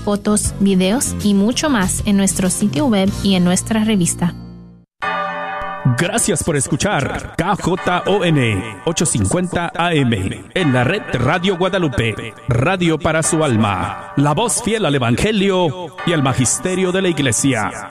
fotos, videos y mucho más en nuestro sitio web y en nuestra revista. Gracias por escuchar KJON 850 AM en la red Radio Guadalupe, radio para su alma, la voz fiel al Evangelio y al Magisterio de la Iglesia.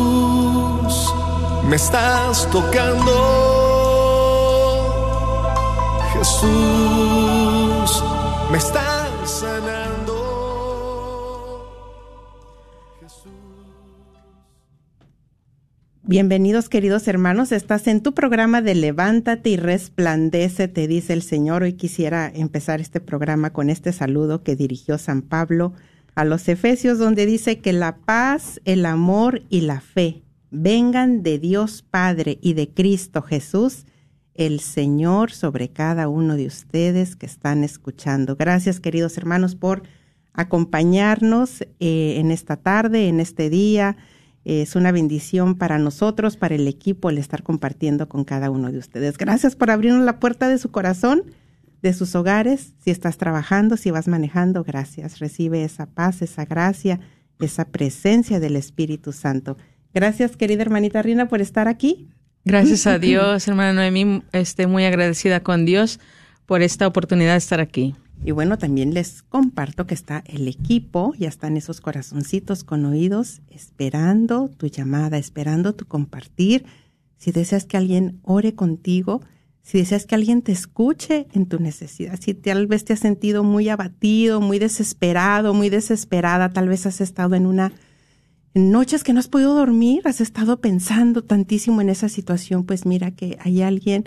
me estás tocando. Jesús, me estás sanando. Bienvenidos queridos hermanos, estás en tu programa de Levántate y resplandece, te dice el Señor. Hoy quisiera empezar este programa con este saludo que dirigió San Pablo a los Efesios donde dice que la paz, el amor y la fe vengan de Dios Padre y de Cristo Jesús, el Señor, sobre cada uno de ustedes que están escuchando. Gracias, queridos hermanos, por acompañarnos eh, en esta tarde, en este día. Es una bendición para nosotros, para el equipo, el estar compartiendo con cada uno de ustedes. Gracias por abrirnos la puerta de su corazón de sus hogares. Si estás trabajando, si vas manejando, gracias. Recibe esa paz, esa gracia, esa presencia del Espíritu Santo. Gracias, querida hermanita Rina, por estar aquí. Gracias a Dios, hermana Noemí. Estoy muy agradecida con Dios por esta oportunidad de estar aquí. Y bueno, también les comparto que está el equipo, ya están esos corazoncitos con oídos esperando tu llamada, esperando tu compartir. Si deseas que alguien ore contigo, si deseas que alguien te escuche en tu necesidad, si tal vez te has sentido muy abatido, muy desesperado, muy desesperada, tal vez has estado en una en noches que no has podido dormir, has estado pensando tantísimo en esa situación, pues mira que hay alguien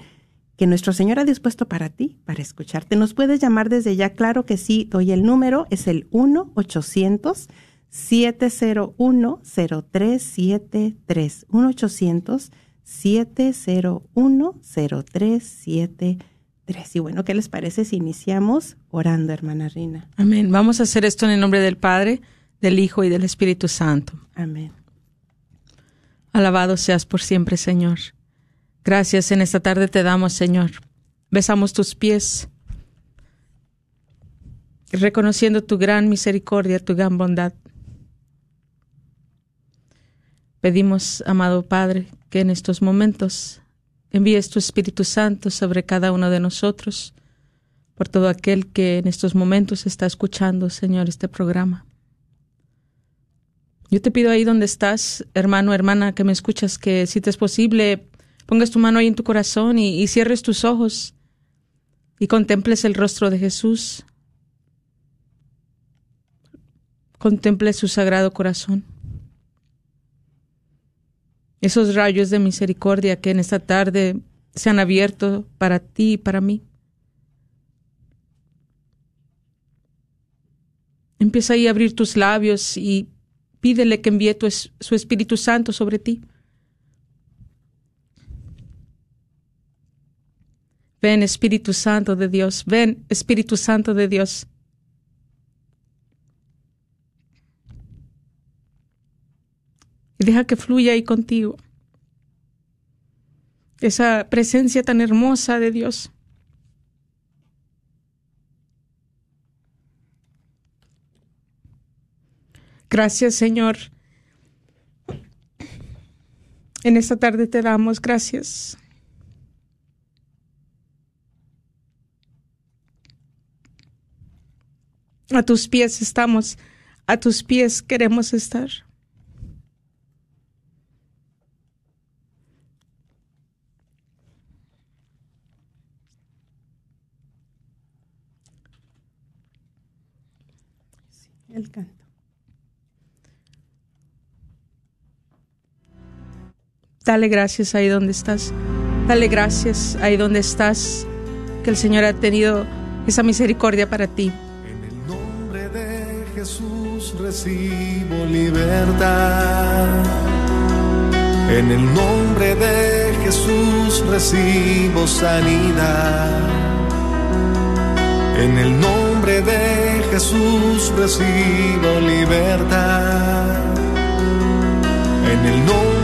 que nuestro Señor ha dispuesto para ti, para escucharte. Nos puedes llamar desde ya, claro que sí, doy el número, es el 1 800 701 0373 1 800 7010373. Y bueno, ¿qué les parece si iniciamos orando, hermana Rina? Amén. Vamos a hacer esto en el nombre del Padre, del Hijo y del Espíritu Santo. Amén. Alabado seas por siempre, Señor. Gracias en esta tarde te damos, Señor. Besamos tus pies, reconociendo tu gran misericordia, tu gran bondad. Pedimos, amado Padre, que en estos momentos envíes tu Espíritu Santo sobre cada uno de nosotros, por todo aquel que en estos momentos está escuchando, Señor, este programa. Yo te pido ahí donde estás, hermano, hermana, que me escuchas, que si te es posible, pongas tu mano ahí en tu corazón y, y cierres tus ojos y contemples el rostro de Jesús. Contemple su sagrado corazón esos rayos de misericordia que en esta tarde se han abierto para ti y para mí. Empieza ahí a abrir tus labios y pídele que envíe su Espíritu Santo sobre ti. Ven Espíritu Santo de Dios, ven Espíritu Santo de Dios. y deja que fluya ahí contigo. Esa presencia tan hermosa de Dios. Gracias, Señor. En esta tarde te damos gracias. A tus pies estamos, a tus pies queremos estar. el. Dale gracias ahí donde estás. Dale gracias ahí donde estás, que el Señor ha tenido esa misericordia para ti. En el nombre de Jesús recibo libertad. En el nombre de Jesús recibo sanidad. En el nombre de Jesús recibo libertad. En el nombre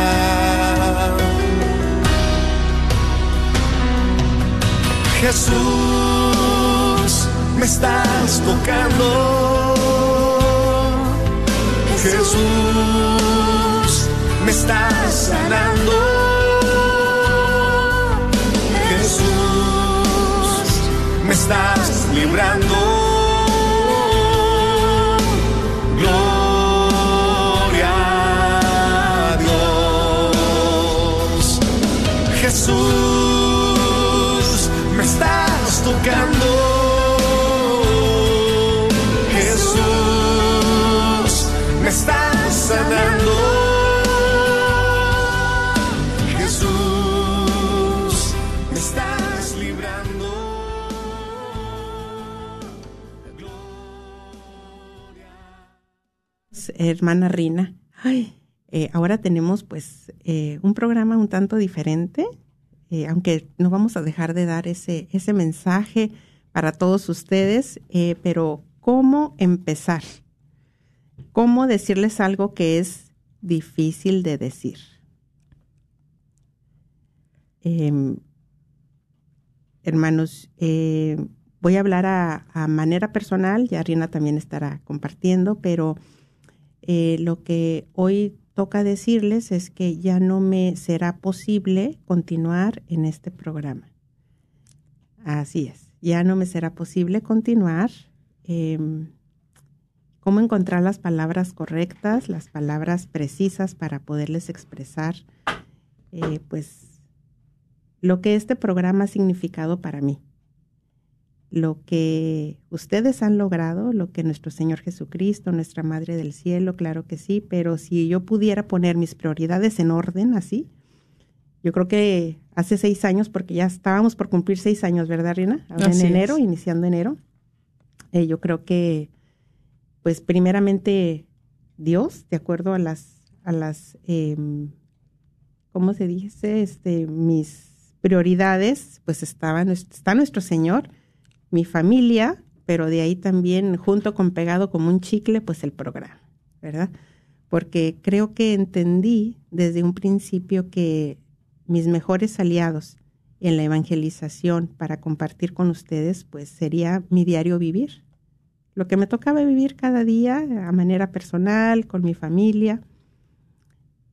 Jesús, me estás tocando. Jesús, me estás sanando. Jesús, me estás librando. Gloria Dios. Jesús, estás tocando. Jesús, me estás sanando. Jesús, me estás librando. hermana Rina. Eh, ahora tenemos pues eh, un programa un tanto diferente, eh, aunque no vamos a dejar de dar ese, ese mensaje para todos ustedes, eh, pero ¿cómo empezar? ¿Cómo decirles algo que es difícil de decir? Em, hermanos, eh, voy a hablar a, a manera personal, ya Rina también estará compartiendo, pero lo que hoy toca decirles es que ya no me será posible continuar en este programa. Así es, ya no me será posible continuar. Em, cómo encontrar las palabras correctas, las palabras precisas para poderles expresar, eh, pues, lo que este programa ha significado para mí lo que ustedes han logrado, lo que nuestro Señor Jesucristo, nuestra Madre del Cielo, claro que sí, pero si yo pudiera poner mis prioridades en orden así, yo creo que hace seis años, porque ya estábamos por cumplir seis años, ¿verdad, Rina? Ahora Así en enero, es. iniciando enero, eh, yo creo que, pues primeramente Dios, de acuerdo a las, a las, em, ¿cómo se dice? Este, mis prioridades, pues estaba, está nuestro Señor, mi familia, pero de ahí también junto con pegado como un chicle, pues el programa, ¿verdad? Porque creo que entendí desde un principio que mis mejores aliados en la evangelización para compartir con ustedes, pues sería mi diario vivir. Lo que me tocaba vivir cada día a manera personal, con mi familia.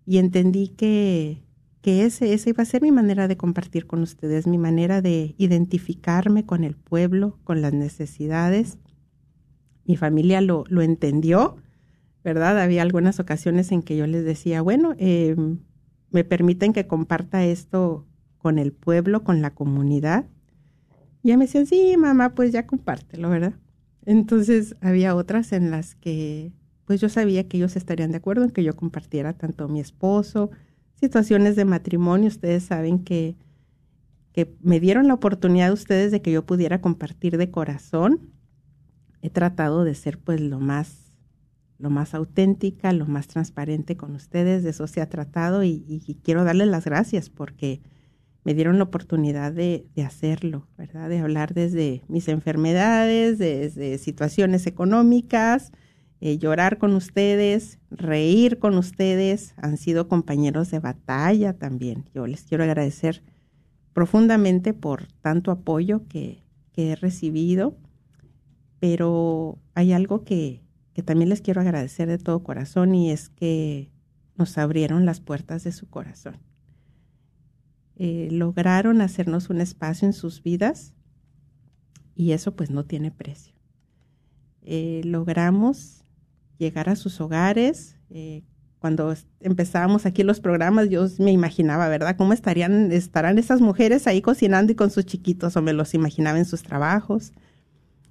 Y entendí que, ese, esa iba a ser mi manera de compartir con ustedes, mi manera de identificarme con el pueblo, con las necesidades. Mi familia lo, lo entendió, ¿verdad? Había algunas ocasiones en que yo les decía, bueno, eh, me permiten que comparta esto con el pueblo, con la comunidad. Y ella me decía, sí, mamá, pues ya compártelo, ¿verdad? Entonces había otras en las que pues yo sabía que ellos estarían de acuerdo en que yo compartiera tanto mi esposo, situaciones de matrimonio. Ustedes saben que, que me dieron la oportunidad ustedes de que yo pudiera compartir de corazón. He tratado de ser pues lo más, lo más auténtica, lo más transparente con ustedes. De eso se ha tratado y, y quiero darles las gracias porque me dieron la oportunidad de, de, hacerlo, ¿verdad? De hablar desde mis enfermedades, desde situaciones económicas, eh, llorar con ustedes, reír con ustedes, han sido compañeros de batalla también. Yo les quiero agradecer profundamente por tanto apoyo que, que he recibido, pero hay algo que, que también les quiero agradecer de todo corazón y es que nos abrieron las puertas de su corazón. Eh, lograron hacernos un espacio en sus vidas y eso pues no tiene precio. Eh, logramos llegar a sus hogares. Eh, cuando empezábamos aquí los programas, yo me imaginaba, ¿verdad? ¿Cómo estarían, estarán esas mujeres ahí cocinando y con sus chiquitos? O me los imaginaba en sus trabajos,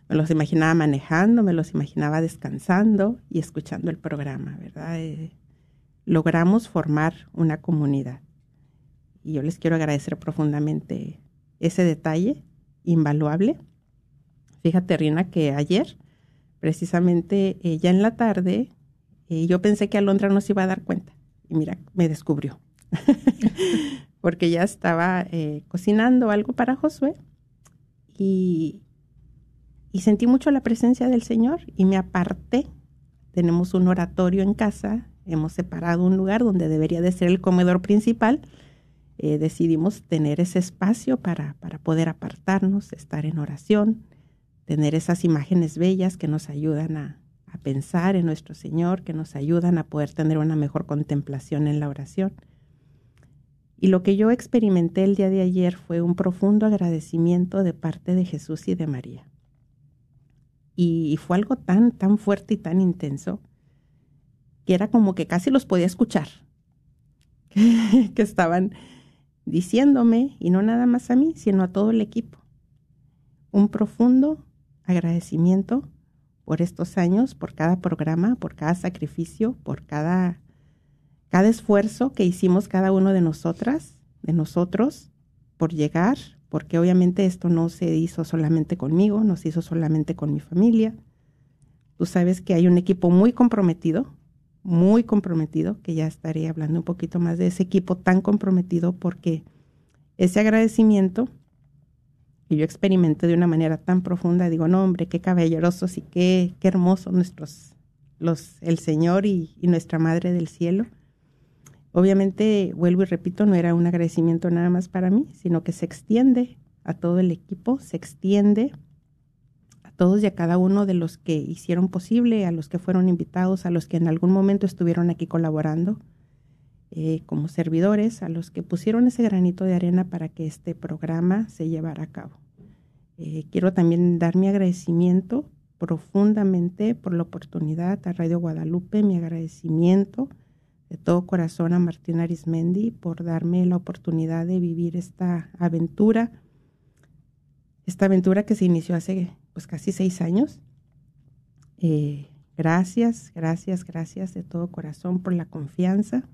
me los imaginaba manejando, me los imaginaba descansando y escuchando el programa, ¿verdad? Eh, logramos formar una comunidad. Y yo les quiero agradecer profundamente ese detalle invaluable. Fíjate, Rina, que ayer precisamente eh, ya en la tarde, eh, yo pensé que Alondra no se iba a dar cuenta. Y mira, me descubrió. Porque ya estaba eh, cocinando algo para Josué y, y sentí mucho la presencia del Señor y me aparté. Tenemos un oratorio en casa, hemos separado un lugar donde debería de ser el comedor principal. decidimos tener ese espacio para, para poder apartarnos, estar en oración tener esas imágenes bellas que nos ayudan a, pensar en nuestro Señor, que nos ayudan a poder tener una mejor contemplación en la oración. Y lo que yo experimenté el día de ayer fue un profundo agradecimiento de parte de Jesús y de María. Y, fue algo tan, tan fuerte y tan intenso que era como que casi los podía escuchar, que estaban diciéndome, y no nada más a mí, sino a todo el equipo, un profundo agradecimiento por estos años, por cada programa, por cada sacrificio, por cada, cada esfuerzo que hicimos cada uno de nosotras, de nosotros, por llegar, porque obviamente esto no se hizo solamente conmigo, no se hizo solamente con mi familia. Tú sabes que hay un equipo muy comprometido, muy comprometido, que ya estaré hablando un poquito más de ese equipo tan comprometido porque ese agradecimiento que yo experimenté de una manera tan profunda, digo, no, hombre, qué caballerosos y qué, qué hermosos nuestros, los, el Señor y, y nuestra Madre del Cielo. Obviamente, vuelvo y repito, no era un agradecimiento nada más para mí, sino que se extiende a todo el equipo, se extiende a todos y a cada uno de los que hicieron posible, a los que fueron invitados, a los que en algún momento estuvieron aquí colaborando eh, como servidores a los que pusieron ese granito de arena para que este programa se llevara a cabo. Eh, quiero también dar mi agradecimiento profundamente por la oportunidad a Radio Guadalupe, mi agradecimiento de todo corazón a Martín Arismendi por darme la oportunidad de vivir esta aventura, esta aventura que se inició hace pues casi seis años. Eh, gracias, gracias, gracias de todo corazón por la confianza,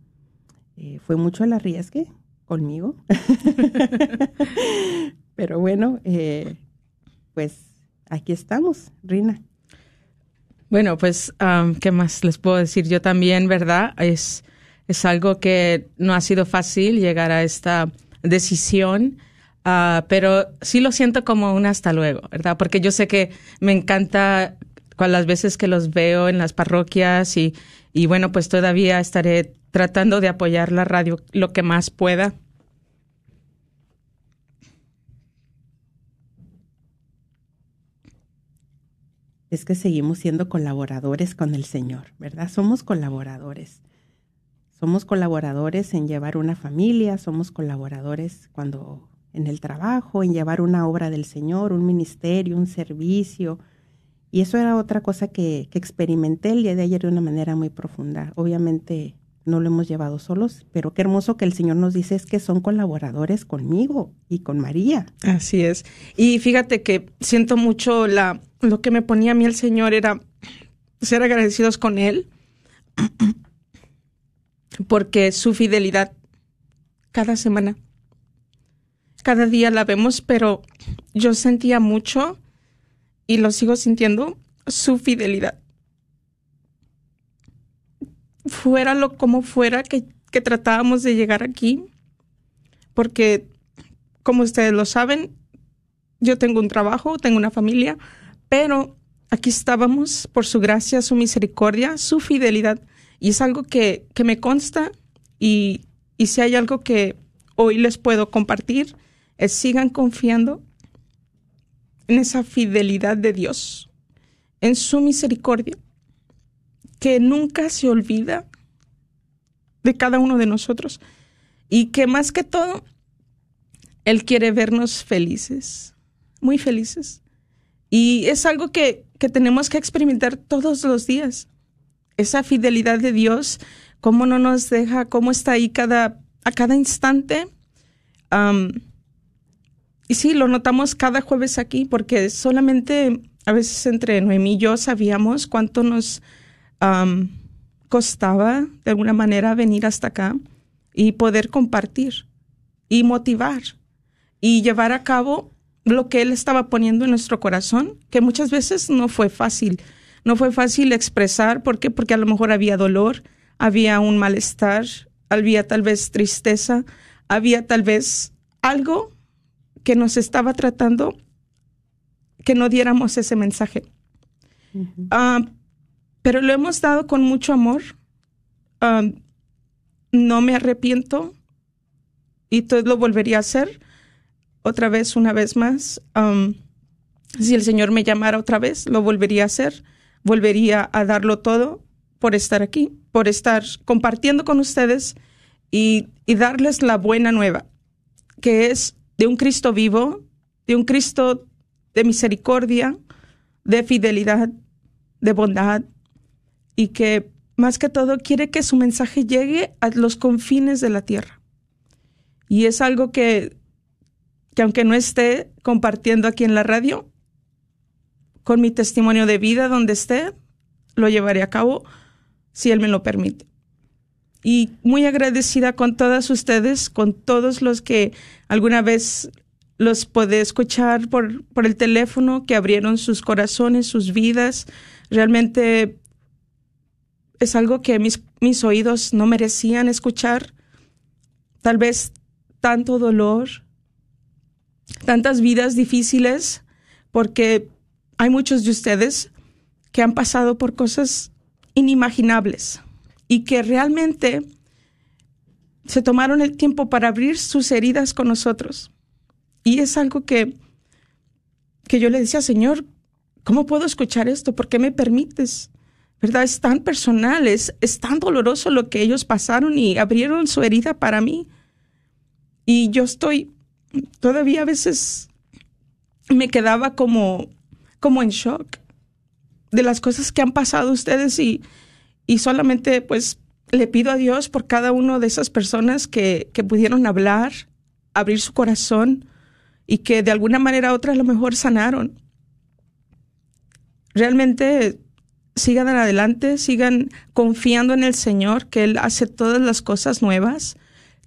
eh, fue mucho el arriesgue conmigo. Pero bueno, eh, pues aquí estamos, Rina. Bueno, pues, ¿qué más les puedo decir? Yo también, ¿verdad? Es, es algo que no ha sido fácil llegar a esta decisión, uh, pero sí lo siento como un hasta luego, ¿verdad? Porque yo sé que me encanta con las veces que los veo en las parroquias y, y bueno, pues todavía estaré tratando de apoyar la radio lo que más pueda. Es que seguimos siendo colaboradores con el Señor, ¿verdad? Somos colaboradores. Somos colaboradores en llevar una familia, somos colaboradores cuando en el trabajo, en llevar una obra del Señor, un ministerio, un servicio. Y eso era otra cosa que, experimenté el día de ayer de una manera muy profunda. Obviamente no lo hemos llevado solos, pero qué hermoso que el Señor nos dice es que son colaboradores conmigo y con María. Así es. Y fíjate que siento mucho la lo que me ponía a mí el Señor era ser agradecidos con Él, porque su fidelidad cada semana, cada día la vemos, pero yo sentía mucho y lo sigo sintiendo, su fidelidad. Fuera lo como fuera que, que tratábamos de llegar aquí, porque como ustedes lo saben, yo tengo un trabajo, tengo una familia, pero aquí estábamos por su gracia, su misericordia, su fidelidad. Y es algo que, que me consta y, y si hay algo que hoy les puedo compartir, es sigan confiando en esa fidelidad de Dios, en su misericordia, que nunca se olvida de cada uno de nosotros y que más que todo, Él quiere vernos felices, muy felices. Y es algo que, que tenemos que experimentar todos los días. Esa fidelidad de Dios, cómo no nos deja, cómo está ahí cada, a cada instante. y sí, lo notamos cada jueves aquí, porque solamente a veces entre Noemí y yo sabíamos cuánto nos costaba de alguna manera venir hasta acá y poder compartir y motivar y llevar a cabo lo que Él estaba poniendo en nuestro corazón, que muchas veces no fue fácil. No fue fácil expresar, ¿por qué? Porque a lo mejor había dolor, había un malestar, había tal vez tristeza, había tal vez algo que nos estaba tratando que no diéramos ese mensaje. Pero lo hemos dado con mucho amor. Ah, no me arrepiento y todo lo volvería a hacer otra vez, una vez más. Um, si el Señor me llamara otra vez, lo volvería a hacer. Volvería a darlo todo por estar aquí, por estar compartiendo con ustedes y darles la buena nueva, que es de un Cristo vivo, de un Cristo de misericordia, de fidelidad, de bondad, y que más que todo quiere que su mensaje llegue a los confines de la tierra. Y es algo que que aunque no esté compartiendo aquí en la radio, con mi testimonio de vida donde esté, lo llevaré a cabo si Él me lo permite. Y muy agradecida con todas ustedes, con todos los que alguna vez los pude escuchar por, por el teléfono, que abrieron sus corazones, sus vidas. Realmente es algo que mis, mis oídos no merecían escuchar. Tal vez tanto dolor, tantas vidas difíciles porque hay muchos de ustedes que han pasado por cosas inimaginables y que realmente se tomaron el tiempo para abrir sus heridas con nosotros. Y es algo que, que yo le decía, Señor, ¿cómo puedo escuchar esto? ¿Por qué me permites? ¿Verdad? Es tan personal, es, tan doloroso lo que ellos pasaron y abrieron su herida para mí. Y yo estoy todavía a veces me quedaba como, como en shock de las cosas que han pasado ustedes y, y solamente pues le pido a Dios por cada una de esas personas que, que pudieron hablar, abrir su corazón y que de alguna manera u otra a lo mejor sanaron. Realmente sigan adelante, sigan confiando en el Señor, que Él hace todas las cosas nuevas,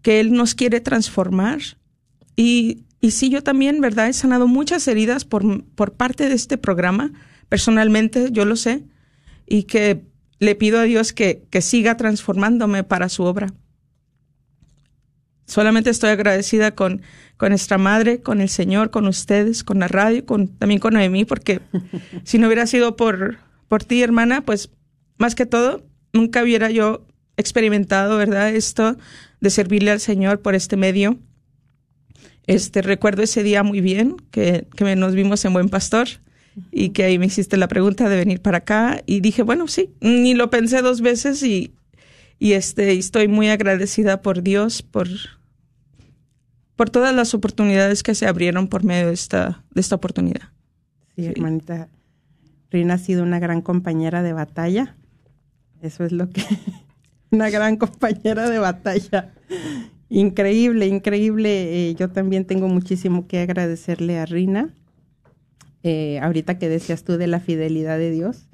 que Él nos quiere transformar y, y sí, yo también, ¿verdad? He sanado muchas heridas por, por parte de este programa. Personalmente, yo lo sé. Y que le pido a Dios que, que siga transformándome para su obra. Solamente estoy agradecida con, con nuestra madre, con el Señor, con ustedes, con la radio, con, también con Noemí, porque si no hubiera sido por, por ti, hermana, pues más que todo, nunca hubiera yo experimentado, ¿verdad? Esto de servirle al Señor por este medio. Este, recuerdo ese día muy bien que, que nos vimos en Buen Pastor y que ahí me hiciste la pregunta de venir para acá y dije, bueno, sí, ni lo pensé dos veces y, y este, estoy muy agradecida por Dios, por, por todas las oportunidades que se abrieron por medio de esta, de esta oportunidad. Sí, hermanita, Rina ha sido una gran compañera de batalla. Eso es lo que una gran compañera de batalla. Increíble, increíble. Eh, yo también tengo muchísimo que agradecerle a Rina. Eh, ahorita que decías tú de la fidelidad de Dios,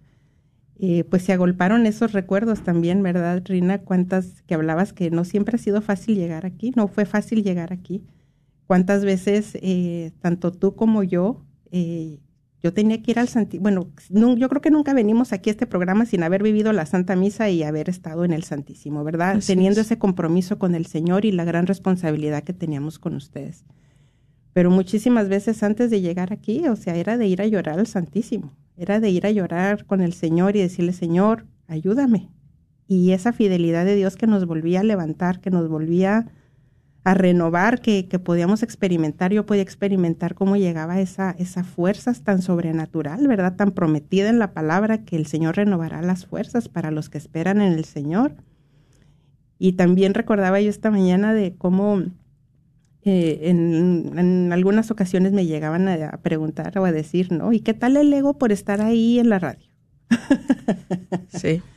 eh, pues se agolparon esos recuerdos también, ¿verdad, Rina? Cuántas que hablabas que no siempre ha sido fácil llegar aquí, no fue fácil llegar aquí. Cuántas veces, tanto tú como yo, yo tenía que ir al Santísimo, bueno, yo creo que nunca venimos aquí a este programa sin haber vivido la Santa Misa y haber estado en el Santísimo, ¿verdad? Teniendo ese compromiso con el Señor y la gran responsabilidad que teníamos con ustedes. Pero muchísimas veces antes de llegar aquí, o sea, era de ir a llorar al Santísimo, era de ir a llorar con el Señor y decirle, Señor, ayúdame. Y esa fidelidad de Dios que nos volvía a levantar, que nos volvía a renovar que, que, podíamos experimentar. Yo podía experimentar cómo llegaba esa, esa fuerza tan sobrenatural, ¿verdad? Tan prometida en la palabra que el Señor renovará las fuerzas para los que esperan en el Señor. Y también recordaba yo esta mañana de cómo eh, en, en, algunas ocasiones me llegaban a, preguntar o a decir, ¿no? ¿Y qué tal el ego por estar ahí en la radio? sí.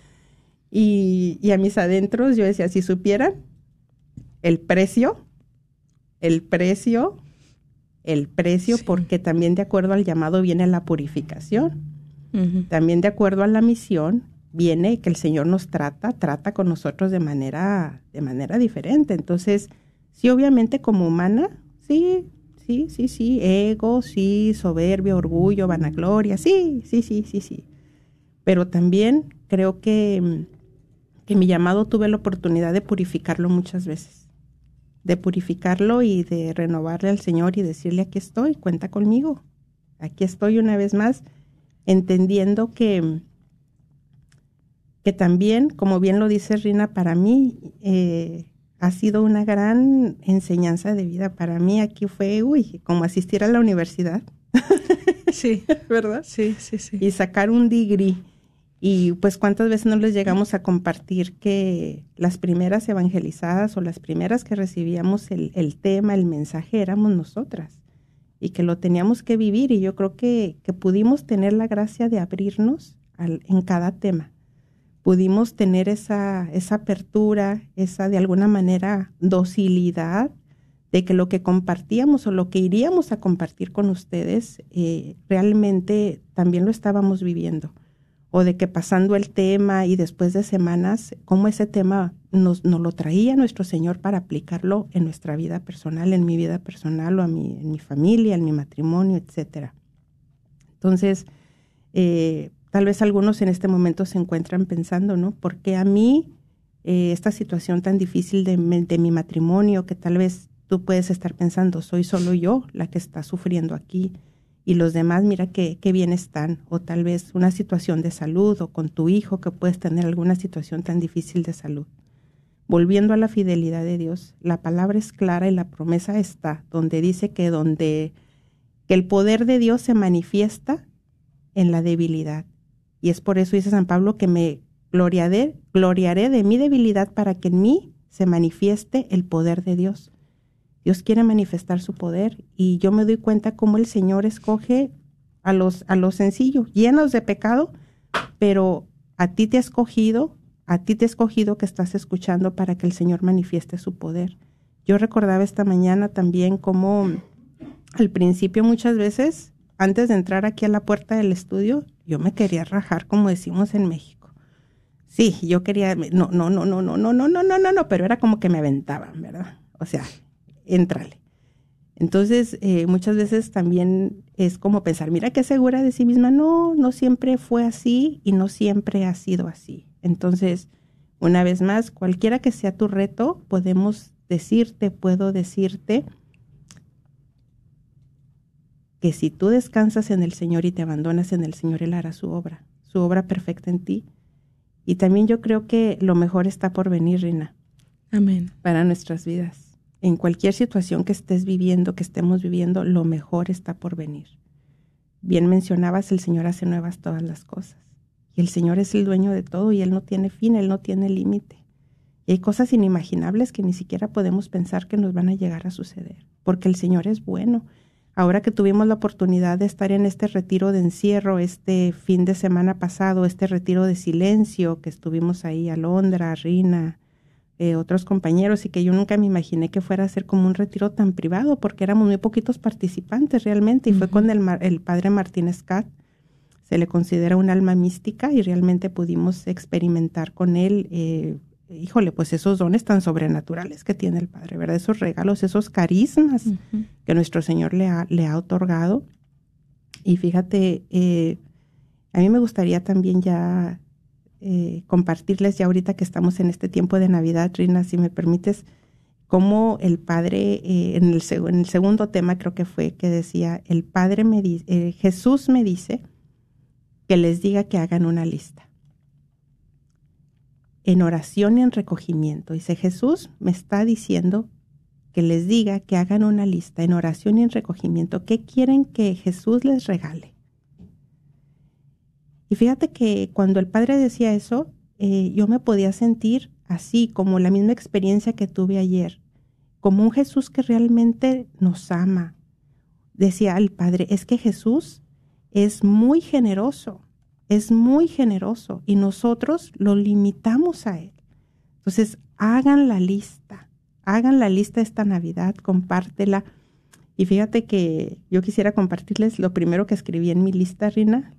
Y, y a mis adentros yo decía, si supieran el precio, el precio, el precio, porque también de acuerdo al llamado viene la purificación. También de acuerdo a la misión viene que el Señor nos trata, trata con nosotros de manera, de manera diferente. Entonces, sí, obviamente como humana, sí, sí, sí, sí, ego, sí, soberbia, orgullo, vanagloria, sí, sí, sí, sí, sí. Pero también creo que, que mi llamado tuve la oportunidad de purificarlo muchas veces de purificarlo y de renovarle al Señor y decirle, aquí estoy, cuenta conmigo. Aquí estoy una vez más, entendiendo que, que también, como bien lo dice Rina, para mí eh, ha sido una gran enseñanza de vida. Para mí aquí fue, uy, como asistir a la universidad. Sí, ¿verdad? Sí, sí, sí. Y sacar un degree y pues cuántas veces no les llegamos a compartir que las primeras evangelizadas o las primeras que recibíamos el, el tema, el mensaje, éramos nosotras y que lo teníamos que vivir y yo creo que, que pudimos tener la gracia de abrirnos al, en cada tema. Pudimos tener esa, esa apertura, esa de alguna manera docilidad de que lo que compartíamos o lo que iríamos a compartir con ustedes eh, realmente también lo estábamos viviendo o de que pasando el tema y después de semanas, cómo ese tema nos, lo traía nuestro Señor para aplicarlo en nuestra vida personal, en mi vida personal o a mi, en mi familia, en mi matrimonio, etcétera. Entonces, eh, tal vez algunos en este momento se encuentran pensando, ¿no? ¿Por qué a mí eh, esta situación tan difícil de, de mi matrimonio que tal vez tú puedes estar pensando, soy solo yo la que está sufriendo aquí? Y los demás, mira qué, qué bien están, o tal vez una situación de salud, o con tu hijo que puedes tener alguna situación tan difícil de salud. Volviendo a la fidelidad de Dios, la palabra es clara y la promesa está, donde dice que donde que el poder de Dios se manifiesta en la debilidad. Y es por eso dice San Pablo que me gloriaré, gloriaré de mi debilidad para que en mí se manifieste el poder de Dios. Dios quiere manifestar su poder y yo me doy cuenta cómo el Señor escoge a los, a los sencillos, llenos de pecado, pero a ti te ha escogido, a ti te ha escogido que estás escuchando para que el Señor manifieste su poder. Yo recordaba esta mañana también cómo al principio muchas veces, antes de entrar aquí a la puerta del estudio, yo me quería rajar, como decimos en México. Sí, yo quería, no, no, no, no, no, no, no, no, no, no, no, pero era como que me aventaban, ¿verdad? O sea, éntrale. Entonces, eh, muchas veces también es como pensar, mira qué segura de sí misma. No, no siempre fue así y no siempre ha sido así. Entonces, una vez más, cualquiera que sea tu reto, podemos decirte, puedo decirte que si tú descansas en el Señor y te abandonas en el Señor, Él hará su obra, su obra perfecta en ti. Y también yo creo que lo mejor está por venir, Rina. Amén. Para nuestras vidas en cualquier situación que estés viviendo, que estemos viviendo, lo mejor está por venir. Bien mencionabas, el Señor hace nuevas todas las cosas. Y el Señor es el dueño de todo y Él no tiene fin, Él no tiene límite. Y hay cosas inimaginables que ni siquiera podemos pensar que nos van a llegar a suceder, porque el Señor es bueno. ahora que tuvimos la oportunidad de estar en este retiro de encierro, este fin de semana pasado, este retiro de silencio, que estuvimos ahí, Alondra, Rina, eh, otros compañeros, y que yo nunca me imaginé que fuera a ser como un retiro tan privado, porque éramos muy poquitos participantes realmente, y fue con el, el padre Martínez Cat. Se le considera un alma mística y realmente pudimos experimentar con él eh, híjole, pues esos dones tan sobrenaturales que tiene el Padre, ¿verdad? Esos regalos, esos carismas que nuestro Señor le ha, le ha otorgado. Y fíjate, eh, a mí me gustaría también ya eh, compartirles, ya ahorita que estamos en este tiempo de Navidad, Rina, si me permites, cómo el Padre, eh, en, el, segundo tema creo que fue que decía, el Padre me dice, Jesús me dice que les diga que hagan una lista en oración y en recogimiento. Dice Jesús me está diciendo que les diga que hagan una lista en oración y en recogimiento. ¿Qué quieren que Jesús les regale? Y fíjate que cuando el Padre decía eso, eh, yo me podía sentir así, como la misma experiencia que tuve ayer, como un Jesús que realmente nos ama. Decía el Padre, es que Jesús es muy generoso es muy generoso y nosotros lo limitamos a Él. Entonces, hagan la lista, hagan la lista esta Navidad, compártela. Y fíjate que yo quisiera compartirles lo primero que escribí en mi lista, Rina,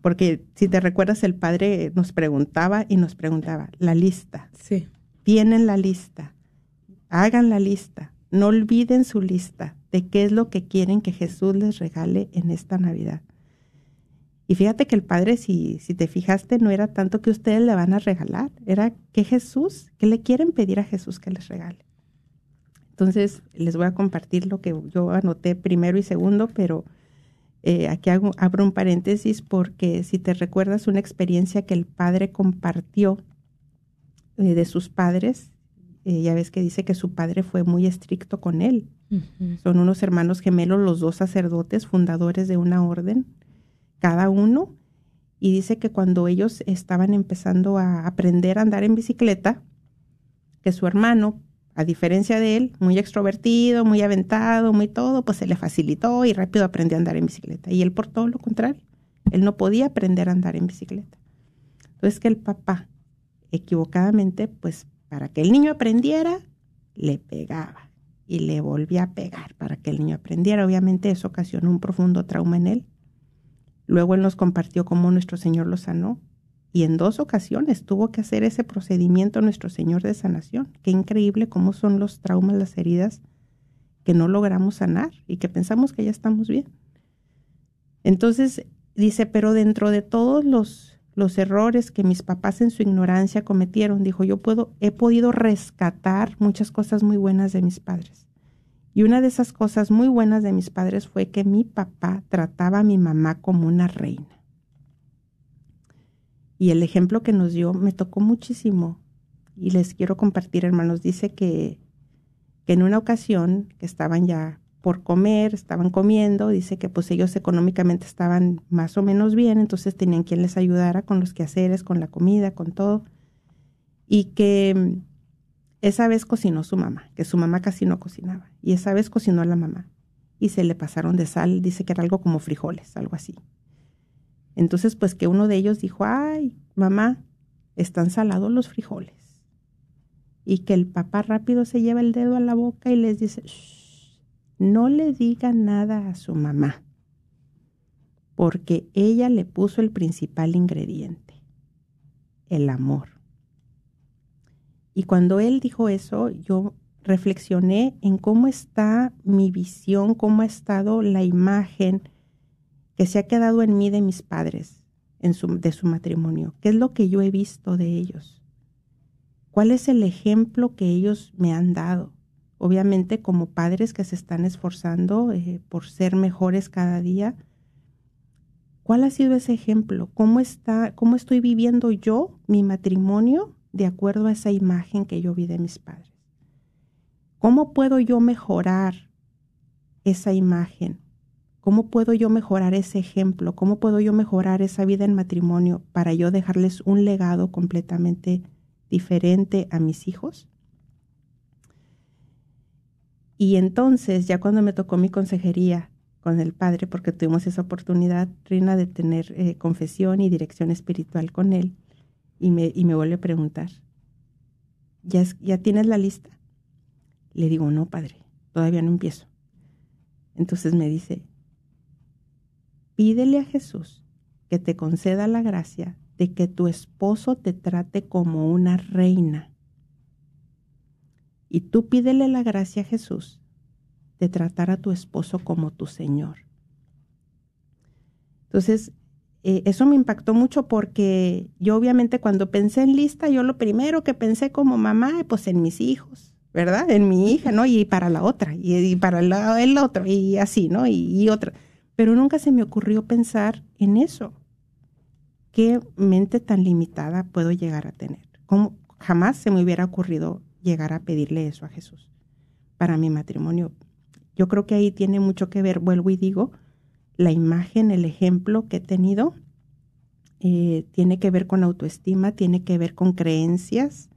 porque si te recuerdas, el padre nos preguntaba y nos preguntaba, la lista. Sí. Tienen la lista, hagan la lista, no olviden su lista de qué es lo que quieren que Jesús les regale en esta Navidad. Y fíjate que el Padre, si, si te fijaste, no era tanto que ustedes le van a regalar, era que Jesús, que le quieren pedir a Jesús que les regale. Entonces, les voy a compartir lo que yo anoté primero y segundo, pero eh, aquí hago, abro un paréntesis porque si te recuerdas una experiencia que el Padre compartió eh, de sus padres, eh, ya ves que dice que su padre fue muy estricto con él. Son unos hermanos gemelos, los dos sacerdotes, fundadores de una orden cada uno. Y dice que cuando ellos estaban empezando a aprender a andar en bicicleta, que su hermano, a diferencia de él, muy extrovertido, muy aventado, muy todo, pues se le facilitó y rápido aprendió a andar en bicicleta. Y él por todo lo contrario, él no podía aprender a andar en bicicleta. Entonces que el papá, equivocadamente, pues para que el niño aprendiera, le pegaba y le volvía a pegar para que el niño aprendiera. Obviamente eso ocasionó un profundo trauma en él Luego Él nos compartió cómo nuestro Señor lo sanó. Y en dos ocasiones tuvo que hacer ese procedimiento nuestro Señor de sanación. Qué increíble cómo son los traumas, las heridas que no logramos sanar y que pensamos que ya estamos bien. Entonces dice, pero dentro de todos los, los errores que mis papás en su ignorancia cometieron, dijo, yo puedo, he podido rescatar muchas cosas muy buenas de mis padres. Y una de esas cosas muy buenas de mis padres fue que mi papá trataba a mi mamá como una reina. Y el ejemplo que nos dio me tocó muchísimo. Y les quiero compartir, hermanos. Dice que, que en una ocasión que estaban ya por comer, estaban comiendo, dice que pues ellos económicamente estaban más o menos bien, entonces tenían quien les ayudara con los quehaceres, con la comida, con todo. Y que esa vez cocinó su mamá, que su mamá casi no cocinaba. Y esa vez cocinó la mamá. Y se le pasaron de sal, dice que era algo como frijoles, algo así. Entonces, pues que uno de ellos dijo, ay, mamá, están salados los frijoles. Y que el papá rápido se lleva el dedo a la boca y les dice, no le diga nada a su mamá, porque ella le puso el principal ingrediente, el amor. Y cuando él dijo eso, yo reflexioné en cómo está mi visión, cómo ha estado la imagen que se ha quedado en mí de mis padres, en su, de su matrimonio. ¿Qué es lo que yo he visto de ellos? ¿Cuál es el ejemplo que ellos me han dado? Obviamente como padres que se están esforzando eh, por ser mejores cada día. ¿Cuál ha sido ese ejemplo? ¿Cómo está, cómo estoy viviendo yo mi matrimonio de acuerdo a esa imagen que yo vi de mis padres. ¿Cómo puedo yo mejorar esa imagen? ¿Cómo puedo yo mejorar ese ejemplo? ¿Cómo puedo yo mejorar esa vida en matrimonio para yo dejarles un legado completamente diferente a mis hijos? Y entonces, ya cuando me tocó mi consejería con el padre, porque tuvimos esa oportunidad, Rina, de tener eh, confesión y dirección espiritual con él, y me, y me vuelve a preguntar, ¿Ya, ¿ya tienes la lista? Le digo, no, padre, todavía no empiezo. Entonces me dice, pídele a Jesús que te conceda la gracia de que tu esposo te trate como una reina. Y tú pídele la gracia a Jesús de tratar a tu esposo como tu Señor. Entonces, eh, eso me impactó mucho porque yo obviamente cuando pensé en lista, yo lo primero que pensé como mamá, pues en mis hijos, ¿verdad? En mi hija, ¿no? Y para la otra, y, para el otro, y así, ¿no? Y, y otra. Pero nunca se me ocurrió pensar en eso. ¿Qué mente tan limitada puedo llegar a tener? ¿Cómo jamás se me hubiera ocurrido llegar a pedirle eso a Jesús para mi matrimonio? Yo creo que ahí tiene mucho que ver, vuelvo y digo, la imagen, el ejemplo que he tenido, eh, tiene que ver con autoestima, tiene que ver con creencias,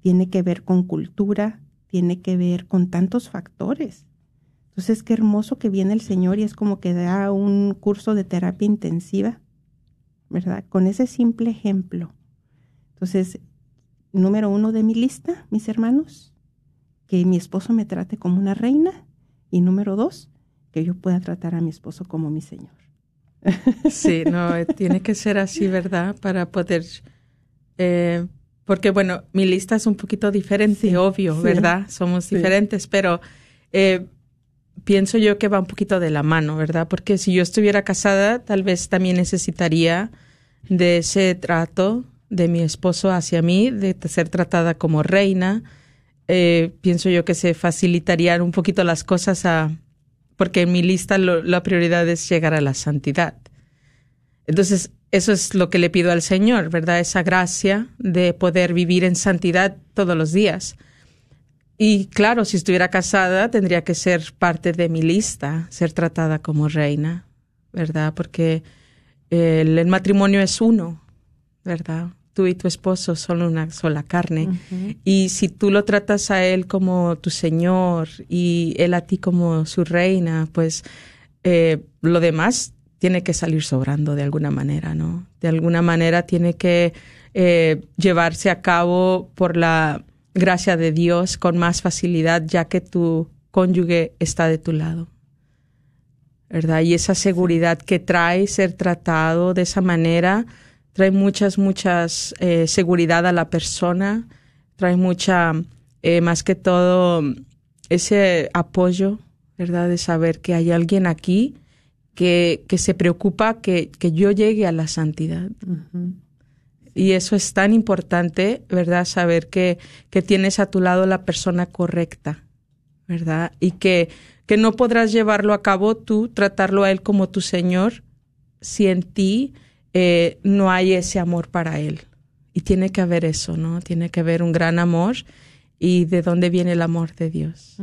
tiene que ver con cultura, tiene que ver con tantos factores. Entonces, qué hermoso que viene el Señor y es como que da un curso de terapia intensiva, ¿verdad? Con ese simple ejemplo. Entonces, número uno de mi lista, mis hermanos, que mi esposo me trate como una reina. Y número dos, que yo pueda tratar a mi esposo como mi Señor. Sí, no, tiene que ser así, ¿verdad? Para poder, eh, porque bueno, mi lista es un poquito diferente, obvio, ¿verdad? Somos diferentes, pero eh, pienso yo que va un poquito de la mano, ¿verdad? Porque si yo estuviera casada, tal vez también necesitaría de ese trato de mi esposo hacia mí, de ser tratada como reina. pienso yo que se facilitarían un poquito las cosas a, porque en mi lista la prioridad es llegar a la santidad. Entonces, eso es lo que le pido al Señor, ¿verdad? Esa gracia de poder vivir en santidad todos los días. Y claro, si estuviera casada, tendría que ser parte de mi lista, ser tratada como reina, ¿verdad? Porque el matrimonio es uno, ¿verdad? tú y tu esposo son una sola carne. Y si tú lo tratas a él como tu Señor y él a ti como su reina, pues eh, lo demás tiene que salir sobrando de alguna manera, ¿no? De alguna manera tiene que eh, llevarse a cabo por la gracia de Dios con más facilidad, ya que tu cónyuge está de tu lado. ¿Verdad? Y esa seguridad que trae ser tratado de esa manera, trae muchas, muchas eh, seguridad a la persona, trae mucha, eh, más que todo, ese apoyo, ¿verdad? De saber que hay alguien aquí que, que se preocupa que, que, yo llegue a la santidad. Y eso es tan importante, ¿verdad? Saber que, que tienes a tu lado la persona correcta, ¿verdad? Y que, que no podrás llevarlo a cabo tú, tratarlo a él como tu Señor, si en ti eh, no hay ese amor para él. Y tiene que haber eso, ¿no? Tiene que haber un gran amor y de dónde viene el amor de Dios.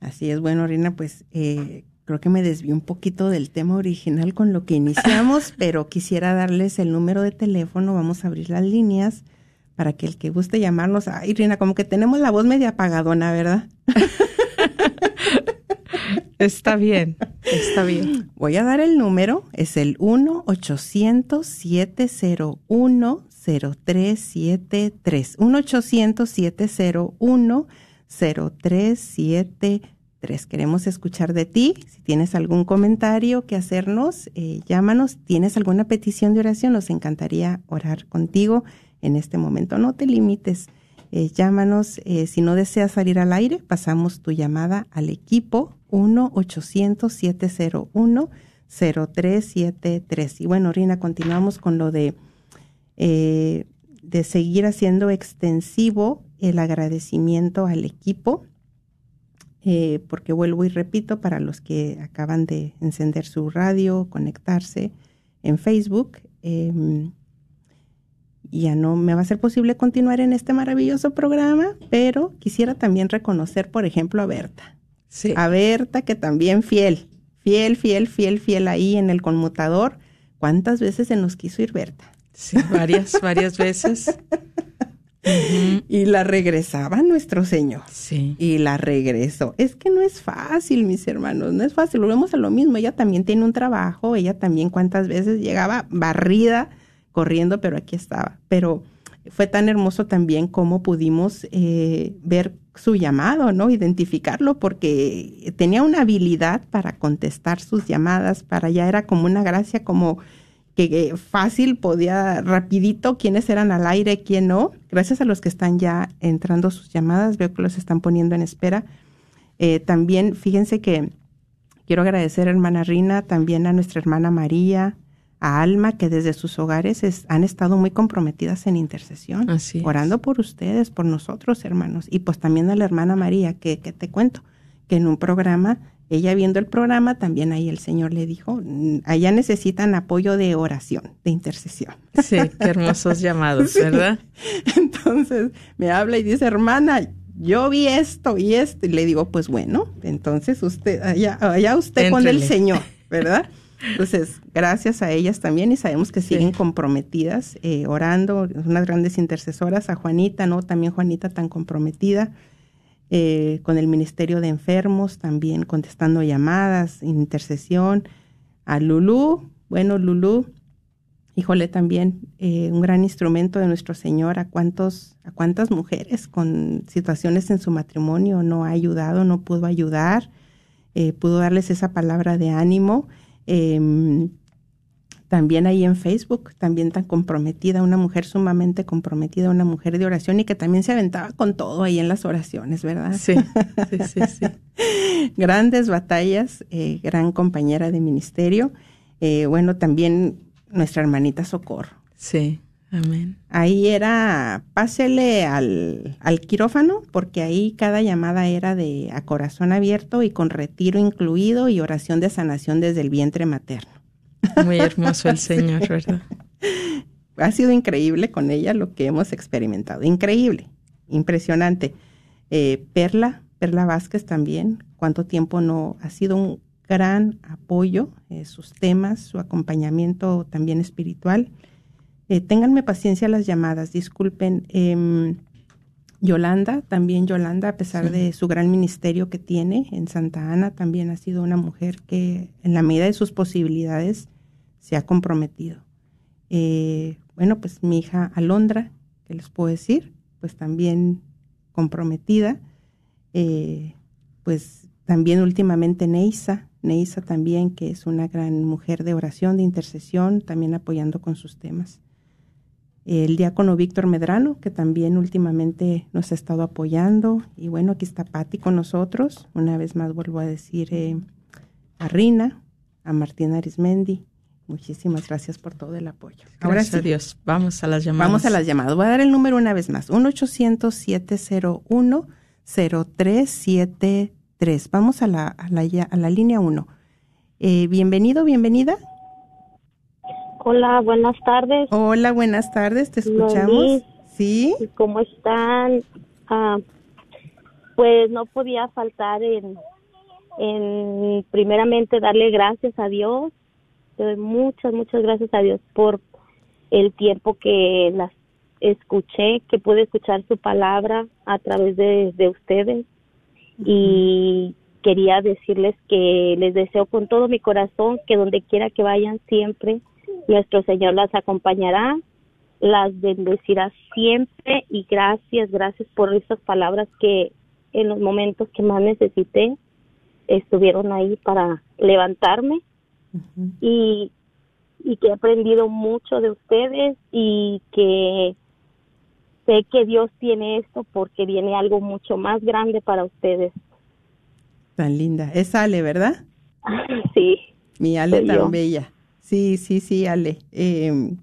Así es, bueno, Rina, pues eh, creo que me desvió un poquito del tema original con lo que iniciamos, pero quisiera darles el número de teléfono, vamos a abrir las líneas para que el que guste llamarnos, ay, Rina, como que tenemos la voz media apagadona, ¿verdad? Está bien, está bien. Voy a dar el número, es el 1-800-701-0373. 1-800-701-0373. Queremos escuchar de ti. Si tienes algún comentario que hacernos, eh, llámanos. ¿Tienes alguna petición de oración? Nos encantaría orar contigo en este momento. No te limites. Eh, llámanos. Eh, si no deseas salir al aire, pasamos tu llamada al equipo 1-800-701-0373. Y bueno, Rina, continuamos con lo de, de seguir haciendo extensivo el agradecimiento al equipo, eh, porque vuelvo y repito, para los que acaban de encender su radio, conectarse en Facebook, em, ya no me va a ser posible continuar en este maravilloso programa, pero quisiera también reconocer, por ejemplo, a Berta. A Berta, que también fiel, fiel, fiel, fiel, fiel ahí en el conmutador. ¿Cuántas veces se nos quiso ir Berta? Sí, varias, varias veces. y la regresaba nuestro Señor. Sí. Y la regresó. Es que no es fácil, mis hermanos, no es fácil. Volvemos a lo mismo. Ella también tiene un trabajo. Ella también cuántas veces llegaba barrida, corriendo, pero aquí estaba. Pero fue tan hermoso también cómo pudimos eh, ver su llamado, ¿no? Identificarlo, porque tenía una habilidad para contestar sus llamadas, para ya era como una gracia, como que fácil podía, rapidito, quiénes eran al aire, quién no. Gracias a los que están ya entrando sus llamadas, veo que los están poniendo en espera. Eh, también, fíjense que quiero agradecer a hermana Rina, también a nuestra hermana María, a Alma, que desde sus hogares han estado muy comprometidas en intercesión, Así orando por ustedes, por nosotros, hermanos, y pues también a la hermana María, que, que te cuento, que en un programa, ella viendo el programa, también ahí el Señor le dijo, "Mm, allá necesitan apoyo de oración, de intercesión. Sí, qué hermosos llamados, Sí. ¿verdad? Entonces me habla y dice, hermana, yo vi esto y esto. Y le digo, pues bueno, entonces usted, allá, allá usted con el. Señor, ¿verdad? Entonces, gracias a ellas también y sabemos que Sí. siguen comprometidas, eh, orando, unas grandes intercesoras, a Juanita, ¿no? También Juanita tan comprometida eh, con el Ministerio de Enfermos, también contestando llamadas, intercesión, a Lulú, bueno, Lulú, híjole, también eh, un gran instrumento de nuestro Señor, a cuántos, a cuántas mujeres con situaciones en su matrimonio no ha ayudado, no pudo ayudar, eh, pudo darles esa palabra de ánimo. Em, también ahí en Facebook, también tan comprometida, una mujer sumamente comprometida, una mujer de oración y que también se aventaba con todo ahí en las oraciones, ¿verdad? Sí, sí, sí, sí. Grandes batallas, eh, gran compañera de ministerio. Eh, bueno, también nuestra hermanita Socorro. Sí, amén. Ahí era, pásele al, al quirófano, porque ahí cada llamada era de a corazón abierto y con retiro incluido y oración de sanación desde el vientre materno. Muy hermoso el Señor, ¿verdad? ha sido increíble con ella lo que hemos experimentado. Increíble, impresionante. Eh, Perla, Perla Vázquez también, cuánto tiempo no ha sido un gran apoyo, eh, sus temas, su acompañamiento también espiritual. Eh, ténganme paciencia las llamadas, disculpen. Yolanda, también Yolanda, a pesar Sí. de su gran ministerio que tiene en Santa Ana, también ha sido una mujer que en la medida de sus posibilidades se ha comprometido. Eh, bueno, pues mi hija Alondra, ¿qué les puedo decir? Pues también comprometida. Eh, pues también últimamente Neisa, Neisa también, que es una gran mujer de oración, de intercesión, también apoyando con sus temas. El diácono Víctor Medrano, que también últimamente nos ha estado apoyando. Y bueno, aquí está Patti con nosotros. Una vez más vuelvo a decir eh, a Rina, a Martina Arismendi. Muchísimas gracias por todo el apoyo. Ahora Gracias sí, a Dios. Vamos a las llamadas. Vamos a las llamadas. Voy a dar el número una vez más. 1-800-701-0373. Vamos a la, a la, a la línea 1. Eh, bienvenido, bienvenida. Hola, buenas tardes. Hola, buenas tardes. Te Loli. escuchamos. Sí. ¿Cómo están? Ah, pues no podía faltar en, en primeramente darle gracias a Dios. Doy muchas, muchas gracias a Dios por el tiempo que las escuché, que pude escuchar su palabra a través de, de ustedes. Y quería decirles que les deseo con todo mi corazón que donde quiera que vayan siempre, nuestro Señor las acompañará las bendecirá siempre y gracias, gracias por esas palabras que en los momentos que más necesité estuvieron ahí para levantarme y, y que he aprendido mucho de ustedes y que sé que Dios tiene esto porque viene algo mucho más grande para ustedes. Tan linda. Es Ale, ¿verdad? sí, Mi Ale tan yo. bella. Sí, sí, sí, Ale. Eh,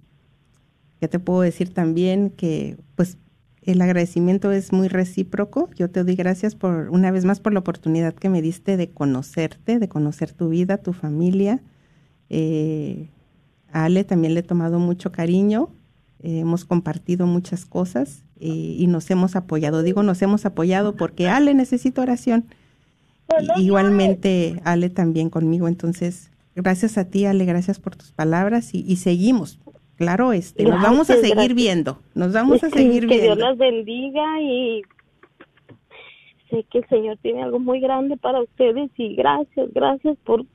¿Qué te puedo decir también? Que pues el agradecimiento es muy recíproco. Yo te doy gracias por una vez más por la oportunidad que me diste de conocerte, de conocer tu vida, tu familia. Eh, a Ale también le he tomado mucho cariño. Eh, hemos compartido muchas cosas eh, y nos hemos apoyado. Digo, nos hemos apoyado porque Ale necesita oración. Y- igualmente Ale también conmigo. Entonces, gracias a ti, Ale, gracias por tus palabras y, y seguimos, claro, este, nos vamos a seguir gracias. viendo, nos vamos a seguir que Dios viendo. las bendiga y sé que el Señor tiene algo muy grande para ustedes y gracias, gracias por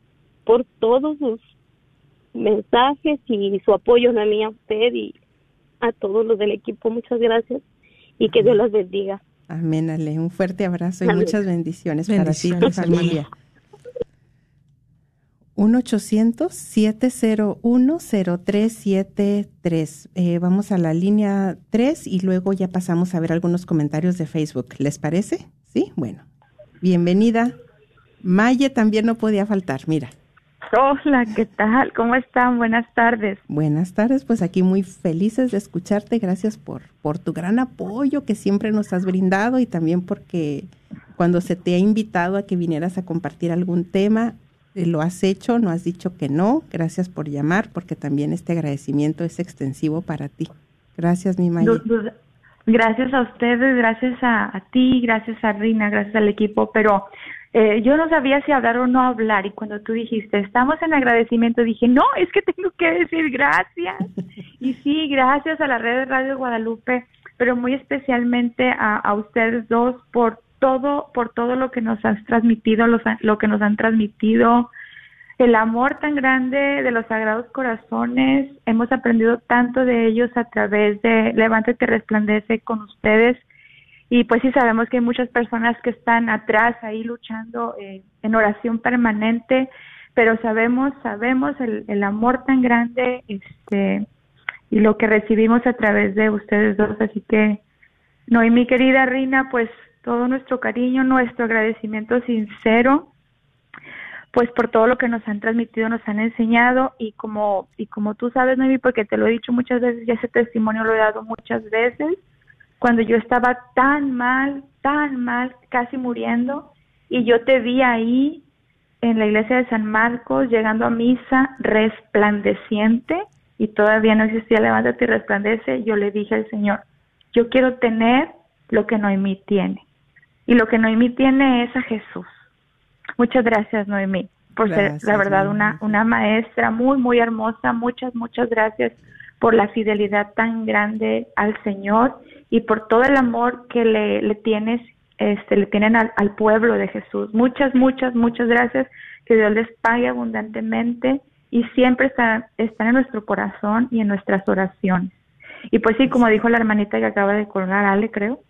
por todos sus mensajes y su apoyo a mí a usted y a todos los del equipo. Muchas gracias y que Dios las bendiga. Amén, Ale. Un fuerte abrazo y Amén. muchas bendiciones, para ti y tu Bendiciones, familia. 1-800-701-0373. Eh, vamos a la línea 3 y luego ya pasamos a ver algunos comentarios de Facebook. ¿Les parece? Sí, bueno. Bienvenida. Maye también no podía faltar, mira. Hola, ¿qué tal? ¿Cómo están? Buenas tardes. Buenas tardes, pues aquí muy felices de escucharte. Gracias por, por tu gran apoyo que siempre nos has brindado y también porque cuando se te ha invitado a que vinieras a compartir algún tema, lo has hecho, no has dicho que no. Gracias por llamar porque también este agradecimiento es extensivo para ti. Gracias, mi Maya. Gracias a ustedes, gracias a, ti, gracias a Rina, gracias al equipo, pero eh, yo no sabía si hablar o no hablar y cuando tú dijiste, estamos en agradecimiento, dije, no, es que tengo que decir gracias. Y sí, gracias a la red de Radio Guadalupe, pero muy especialmente a ustedes dos por todo, por todo lo que nos has transmitido, los, lo que nos han transmitido, el amor tan grande de los Sagrados Corazones. Hemos aprendido tanto de ellos a través de Levántate Resplandece con ustedes. Y pues sí sabemos que hay muchas personas que están atrás ahí luchando eh, en oración permanente, pero sabemos, sabemos el, el amor tan grande este, y lo que recibimos a través de ustedes dos. Así que, no, y mi querida Rina, pues todo nuestro cariño, nuestro agradecimiento sincero pues por todo lo que nos han transmitido, nos han enseñado y como y como tú sabes, Noemi, porque te lo he dicho muchas veces, ya ese testimonio lo he dado muchas veces, cuando yo estaba tan mal, tan mal, casi muriendo, y yo te vi ahí en la iglesia de San Marcos, llegando a misa, resplandeciente, y todavía no existía Levántate y resplandece, yo le dije al Señor, yo quiero tener lo que Noemí tiene. Y lo que Noemí tiene es a Jesús. Muchas gracias, Noemí, por Gracias, ser, la verdad, una, una maestra muy, muy hermosa. Muchas, muchas gracias por la fidelidad tan grande al Señor y por todo el amor que le, le tienes, este, le tienen al, al pueblo de Jesús. Muchas, muchas, muchas gracias. Que Dios les pague abundantemente y siempre están, están en nuestro corazón y en nuestras oraciones. Y pues sí, como dijo la hermanita que acaba de colgar, Ale, creo,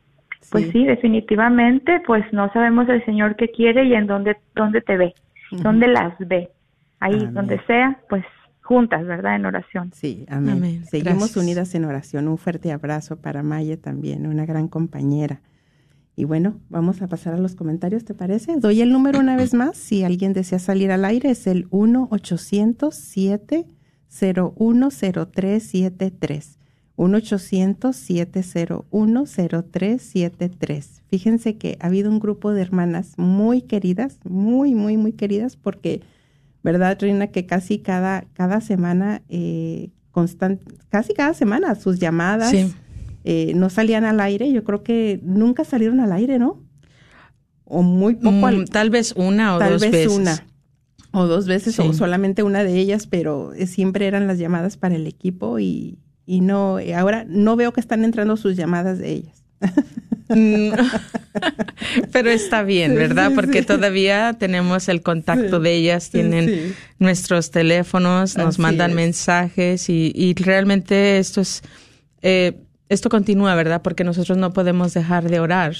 pues sí, definitivamente, pues no sabemos el Señor qué quiere y en dónde, dónde te ve, Ujú. dónde las ve. Ahí, Amén. donde sea, pues juntas, ¿verdad? En oración. Sí, amén. Amén. Seguimos Gracias. unidas en oración. Un fuerte abrazo para Maya también, una gran compañera. Y bueno, vamos a pasar a los comentarios, ¿te parece? Doy el número una vez más. Si alguien desea salir al aire, es el 1-800-701-0373. 1-800-701-0373. Fíjense que ha habido un grupo de hermanas muy queridas, muy, muy, muy queridas, porque, ¿verdad, Rina? Que casi cada, cada semana, eh, casi cada semana, sus llamadas Sí. eh, no salían al aire. Yo creo que nunca salieron al aire, ¿no? O muy poco Mm, al- tal vez una o tal dos vez veces. una o dos veces o solamente una de ellas, pero eh, siempre eran las llamadas para el equipo y, y no, eh, ahora no veo que están entrando sus llamadas de ellas. Mm, Pero está bien, ¿verdad? sí, Porque sí. todavía tenemos el contacto de ellas, tienen nuestros teléfonos, nos Así mandan es. mensajes y, y realmente esto es, eh, esto continúa, ¿verdad? Porque nosotros no podemos dejar de orar.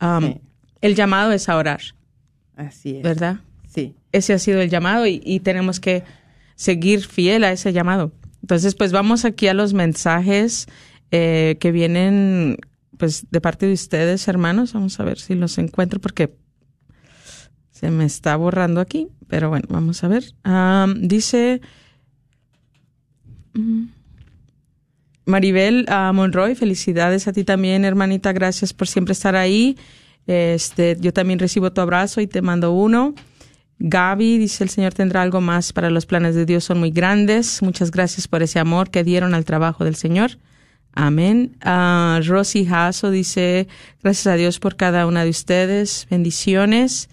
Um. El llamado es a orar, Así es. ¿verdad? Sí. Ese ha sido el llamado y, y tenemos que seguir fiel a ese llamado. Entonces, pues vamos aquí a los mensajes eh, que vienen pues de parte de ustedes, hermanos. Vamos a ver si los encuentro porque se me está borrando aquí. Pero bueno, vamos a ver. Dice mm, Maribel ah, Monroy, felicidades a ti también, hermanita. Gracias por siempre estar ahí. Este, yo también recibo tu abrazo y te mando uno. Gaby dice, el Señor tendrá algo más para los planes de Dios, son muy grandes. Muchas gracias por ese amor que dieron al trabajo del Señor. Amén. Ah, Rosy Hasso dice, gracias a Dios por cada una de ustedes. Bendiciones.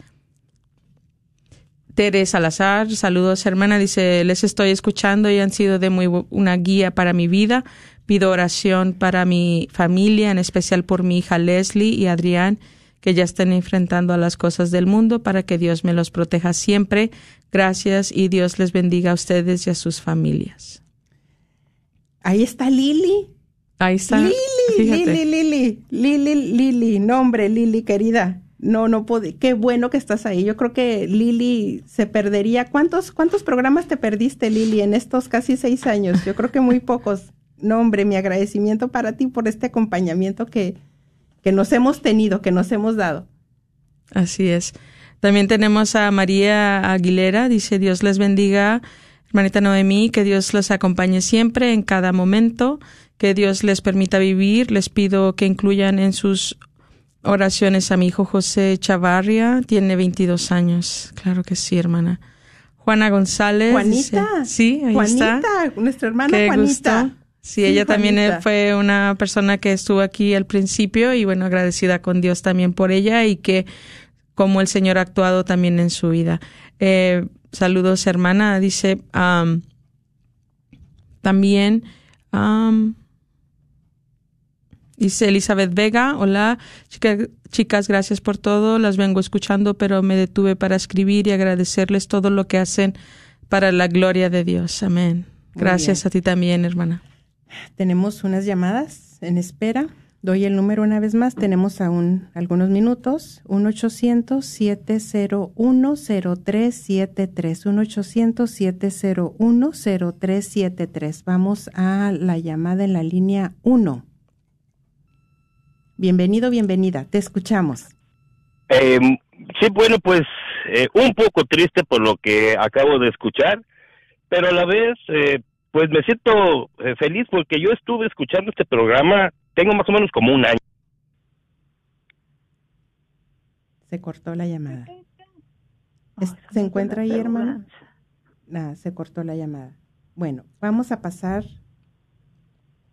Tere Salazar, saludos hermana, dice, les estoy escuchando y han sido de muy una guía para mi vida. Pido oración para mi familia, en especial por mi hija Leslie y Adrián, que ya están enfrentando a las cosas del mundo, para que Dios me los proteja siempre. Gracias y Dios les bendiga a ustedes y a sus familias. Ahí está Lili. Ahí está. Lili, Fíjate. Lili, Lili, Lili, Lili, nombre, Lili, querida. No, no pude. Qué bueno que estás ahí. Yo creo que Lili se perdería. ¿Cuántos, cuántos programas te perdiste, Lili, en estos casi seis años? Yo creo que muy pocos. No, hombre, mi agradecimiento para ti por este acompañamiento que, que nos hemos tenido, que nos hemos dado. Así es. También tenemos a María Aguilera, dice Dios les bendiga, hermanita Noemí, que Dios los acompañe siempre, en cada momento, que Dios les permita vivir. Les pido que incluyan en sus oraciones a mi hijo José Chavarria, tiene 22 años. Claro que sí, hermana. Juana González. Juanita. dice- sí, ahí Juanita, está. nuestra hermana Qué Juanita. gusto. Sí, ella también eh, fue una persona que estuvo aquí al principio y bueno, agradecida con Dios también por ella y que como el Señor ha actuado también en su vida. Eh, saludos, hermana. Dice am, también, am, dice Elizabeth Vega, hola, chica- chicas, gracias por todo. Las vengo escuchando, pero me detuve para escribir y agradecerles todo lo que hacen para la gloria de Dios. Amén. Gracias a ti también, hermana. Tenemos unas llamadas en espera. Doy el número una vez más. Tenemos aún algunos minutos. 1-800-701-0373. 1-800-701-0373. Vamos a la llamada en la línea 1. Bienvenido, bienvenida. Te escuchamos. Eh, sí, bueno, pues eh, un poco triste por lo que acabo de escuchar, pero a la vez, eh, pues me siento eh, feliz porque yo estuve escuchando este programa, tengo más o menos como un año. Se cortó la llamada. Es- ¿Se encuentra ahí, hermano? Nada, se cortó la llamada. Bueno, vamos a pasar.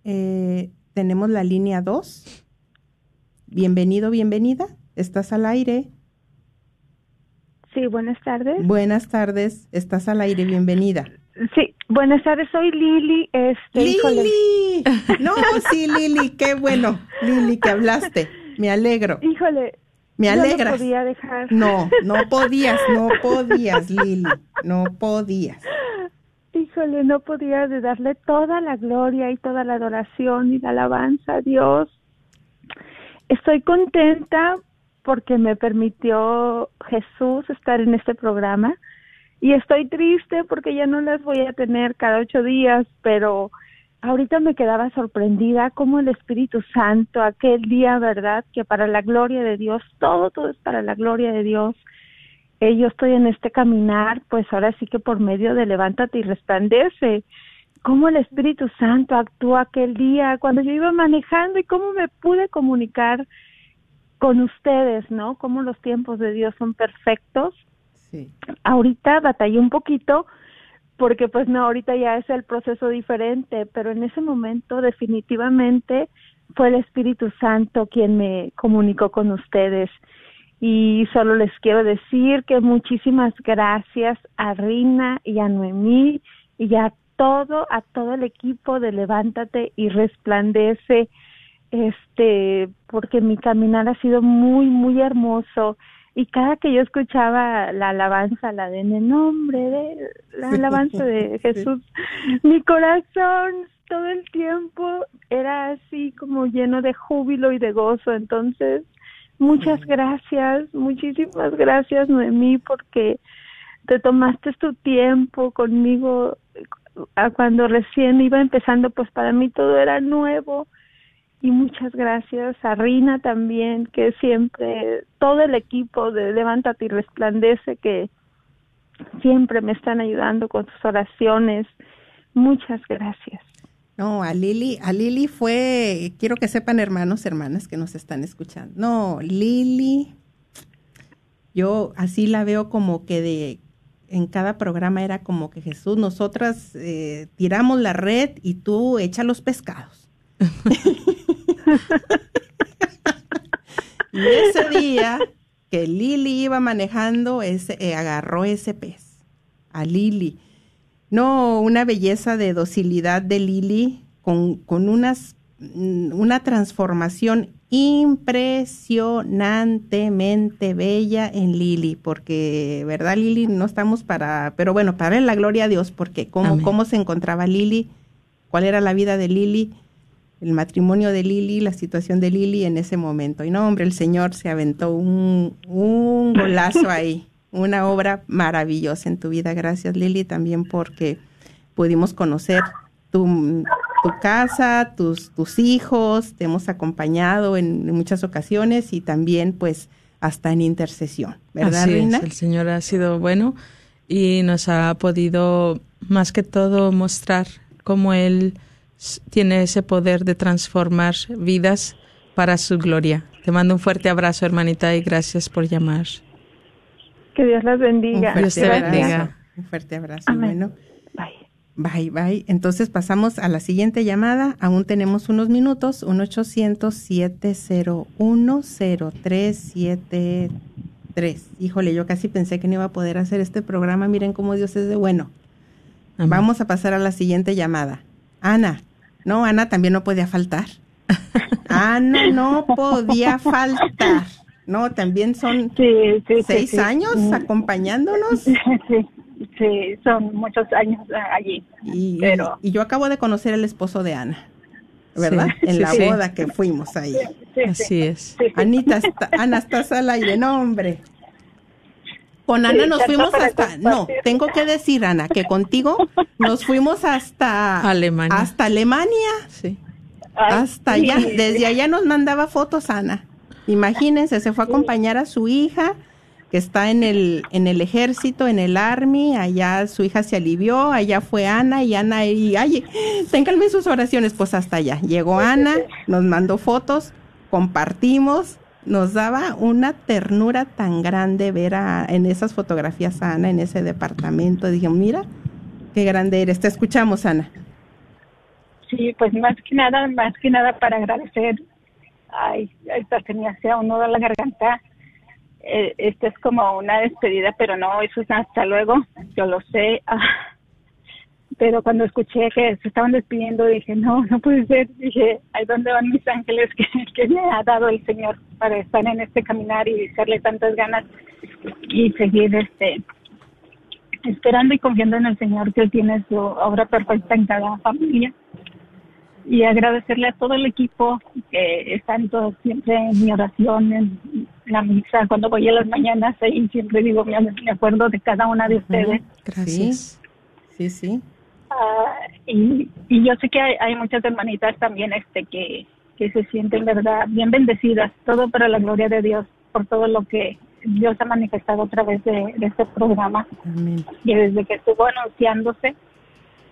eh, tenemos la línea 2. Bienvenido, bienvenida. Estás al aire. Sí, buenas tardes. Buenas tardes. Estás al aire. Bienvenida. Sí, buenas tardes. Soy Lili. Este, híjole. Lili. No, sí, Lili. Qué bueno. Lili, que hablaste. Me alegro. Híjole. Me yo no podía dejar. No, no podías, no podías, Lili. No podías. Híjole, no podía de darle toda la gloria y toda la adoración y la alabanza a Dios. Estoy contenta porque me permitió Jesús estar en este programa y estoy triste porque ya no las voy a tener cada ocho días, pero ahorita me quedaba sorprendida como el Espíritu Santo aquel día, ¿verdad? Que para la gloria de Dios, todo, todo es para la gloria de Dios eh, yo estoy en este caminar, pues ahora sí que por medio de levántate y resplandece, cómo el Espíritu Santo actuó aquel día cuando yo iba manejando y cómo me pude comunicar con ustedes, ¿no? Cómo los tiempos de Dios son perfectos. Ahorita batallé un poquito porque pues no, ahorita ya es el proceso diferente, pero en ese momento definitivamente fue el Espíritu Santo quien me comunicó con ustedes. Y solo les quiero decir que muchísimas gracias a Rina y a Noemí y a todo, a todo el equipo de Levántate y Resplandece, este, porque mi caminar ha sido muy, muy hermoso y cada que yo escuchaba la alabanza, la de en el nombre de la alabanza de Jesús, mi corazón todo el tiempo era así como lleno de júbilo y de gozo, entonces Muchas gracias, muchísimas gracias Noemí porque te tomaste tu tiempo conmigo a cuando recién iba empezando, pues para mí todo era nuevo y muchas gracias a Rina también que siempre todo el equipo de Levántate y Resplandece que siempre me están ayudando con sus oraciones. Muchas gracias. No, a Lili, a Lili fue, quiero que sepan hermanos, hermanas que nos están escuchando. No, Lili, yo así la veo como que de, en cada programa era como que Jesús, nosotras eh, tiramos la red y tú echa los pescados. y ese día que Lili iba manejando, ese, eh, agarró ese pez, a Lili. No, una belleza de docilidad de Lili con, con unas, mm, una transformación impresionantemente bella en Lili, porque, ¿verdad, Lili? No estamos para, pero bueno, para la gloria a Dios, porque cómo, cómo se encontraba Lili, cuál era la vida de Lili, el matrimonio de Lili, la situación de Lili en ese momento. Y no, hombre, el Señor se aventó un, un golazo ahí, una obra maravillosa en tu vida. Gracias, Lili, también porque pudimos conocer tu, tu casa, tus, tus hijos, te hemos acompañado en, muchas ocasiones y también pues hasta en intercesión, ¿verdad, Así Reina? es, el Señor ha sido bueno y nos ha podido más que todo mostrar cómo Él tiene ese poder de transformar vidas para su gloria. Te mando un fuerte abrazo, hermanita, y gracias por llamar. Que Dios las bendiga. Un Dios te fuerte bendiga. abrazo, Un fuerte abrazo. Amén. Bueno, Bye. bye, bye. Entonces pasamos a la siguiente llamada. Aún tenemos unos minutos. 1-800-701-0373. Híjole, yo casi pensé que no iba a poder hacer este programa. Miren cómo Dios es de bueno. Amén. Vamos a pasar a la siguiente llamada. Ana. No, Ana también no podía faltar. Ana no podía faltar. No, también son Sí, sí, sí, seis sí. años Mm, acompañándonos. Sí, sí, son muchos años eh, allí. Y, Pero- y yo acabo de conocer el esposo de Ana, ¿verdad? Sí, en sí, la sí. boda que fuimos ahí. Sí, Así sí, es. Anita, está- Ana, estás al aire, no, hombre. Con Ana Sí, nos fuimos hasta, no, tengo que decir, Ana, que contigo nos fuimos hasta Alemania. Hasta Alemania, Sí. Ay, hasta sí. allá. Desde allá nos mandaba fotos, Ana. Imagínense, se fue a acompañar a su hija, que está en el, en el ejército, en el army, allá su hija se alivió, allá fue Ana, y Ana, y ay, ténganme sus oraciones, pues hasta allá. Llegó Ana, nos mandó fotos, compartimos, nos daba una ternura tan grande ver a, en esas fotografías Ana en ese departamento. Dije, mira, qué grande eres. Te escuchamos, Ana. Sí, pues más que nada, más que nada para agradecer. Ay, esta tenía hacía un nudo la garganta. Eh, esta es como una despedida, pero no, eso es hasta luego. Yo lo sé. Ah, pero cuando escuché que se estaban despidiendo, dije, no, no puede ser. Dije, ¿ahí dónde van mis ángeles que, que me ha dado el Señor para estar en este caminar y echarle tantas ganas y seguir este esperando y confiando en el Señor que Él tiene su obra perfecta en cada familia y agradecerle a todo el equipo que están todos siempre en mi oración, en la misa, cuando voy a las mañanas ahí siempre digo, me, me acuerdo de cada una de ustedes. Gracias. Sí, sí. Ah, y, y yo sé que hay, hay muchas hermanitas también este que, que se sienten, ¿verdad?, bien bendecidas, todo para la gloria de Dios, por todo lo que Dios ha manifestado a través de, de este programa. Amén. Y desde que estuvo anunciándose,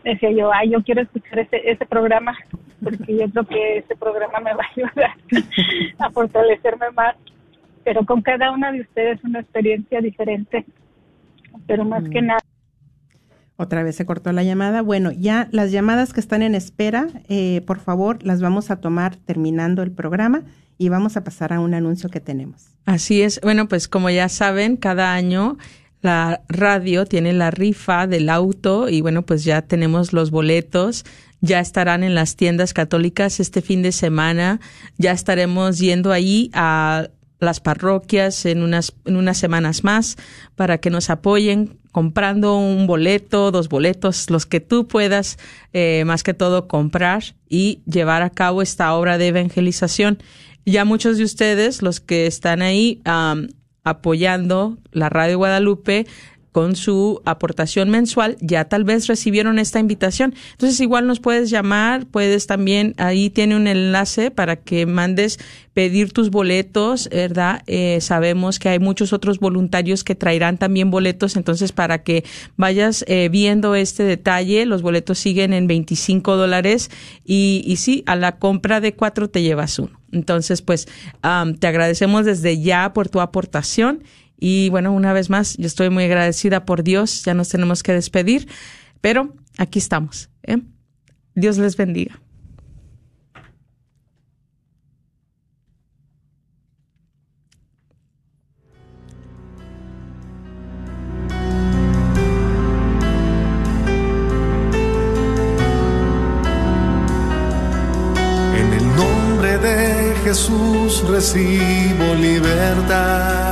decía yo, ay, yo quiero escuchar ese, ese programa, porque yo creo que ese programa me va a ayudar a fortalecerme más. Pero con cada una de ustedes una experiencia diferente. Pero más que nada, Otra vez se cortó la llamada. Bueno, ya las llamadas que están en espera, eh, por favor, las vamos a tomar terminando el programa y vamos a pasar a un anuncio que tenemos. Así es. Bueno, pues como ya saben, cada año la radio tiene la rifa del auto y bueno, pues ya tenemos los boletos. Ya estarán en las tiendas católicas este fin de semana. Ya estaremos yendo ahí a las parroquias en unas, en unas semanas más para que nos apoyen comprando un boleto, dos boletos, los que tú puedas, eh, más que todo, comprar y llevar a cabo esta obra de evangelización. Ya muchos de ustedes, los que están ahí apoyando la Radio Guadalupe, con su aportación mensual, ya tal vez recibieron esta invitación. Entonces, igual nos puedes llamar, puedes también, ahí tiene un enlace para que mandes pedir tus boletos, ¿verdad? Eh, sabemos que hay muchos otros voluntarios que traerán también boletos, entonces para que vayas eh, viendo este detalle, los boletos siguen en 25 dólares y, y sí, a la compra de cuatro te llevas uno. Entonces, pues, am, te agradecemos desde ya por tu aportación y bueno, una vez más, yo estoy muy agradecida por Dios, ya nos tenemos que despedir, pero aquí estamos. ¿eh? Dios les bendiga. En el nombre de Jesús recibo libertad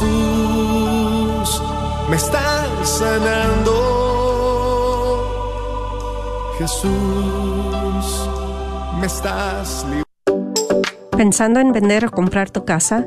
Jesús, me estás sanando. Jesús, me estás ¿Pensando en vender o comprar tu casa?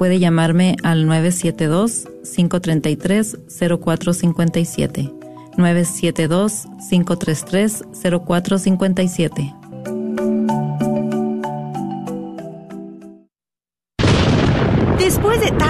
puede llamarme al 972-533-0457. 972-533-0457.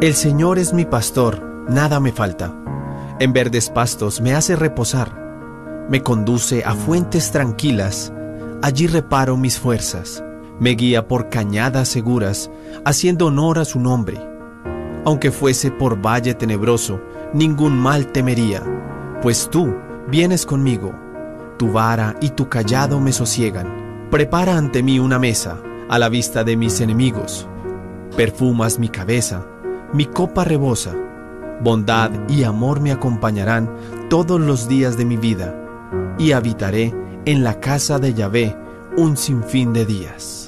El Señor es mi pastor, nada me falta. En verdes pastos me hace reposar. Me conduce a fuentes tranquilas, allí reparo mis fuerzas. Me guía por cañadas seguras, haciendo honor a su nombre. Aunque fuese por valle tenebroso, ningún mal temería, pues tú vienes conmigo. Tu vara y tu callado me sosiegan. Prepara ante mí una mesa, a la vista de mis enemigos. Perfumas mi cabeza mi copa rebosa. Bondad y amor me acompañarán todos los días de mi vida, y habitaré en la casa de Yahvé un sinfín de días.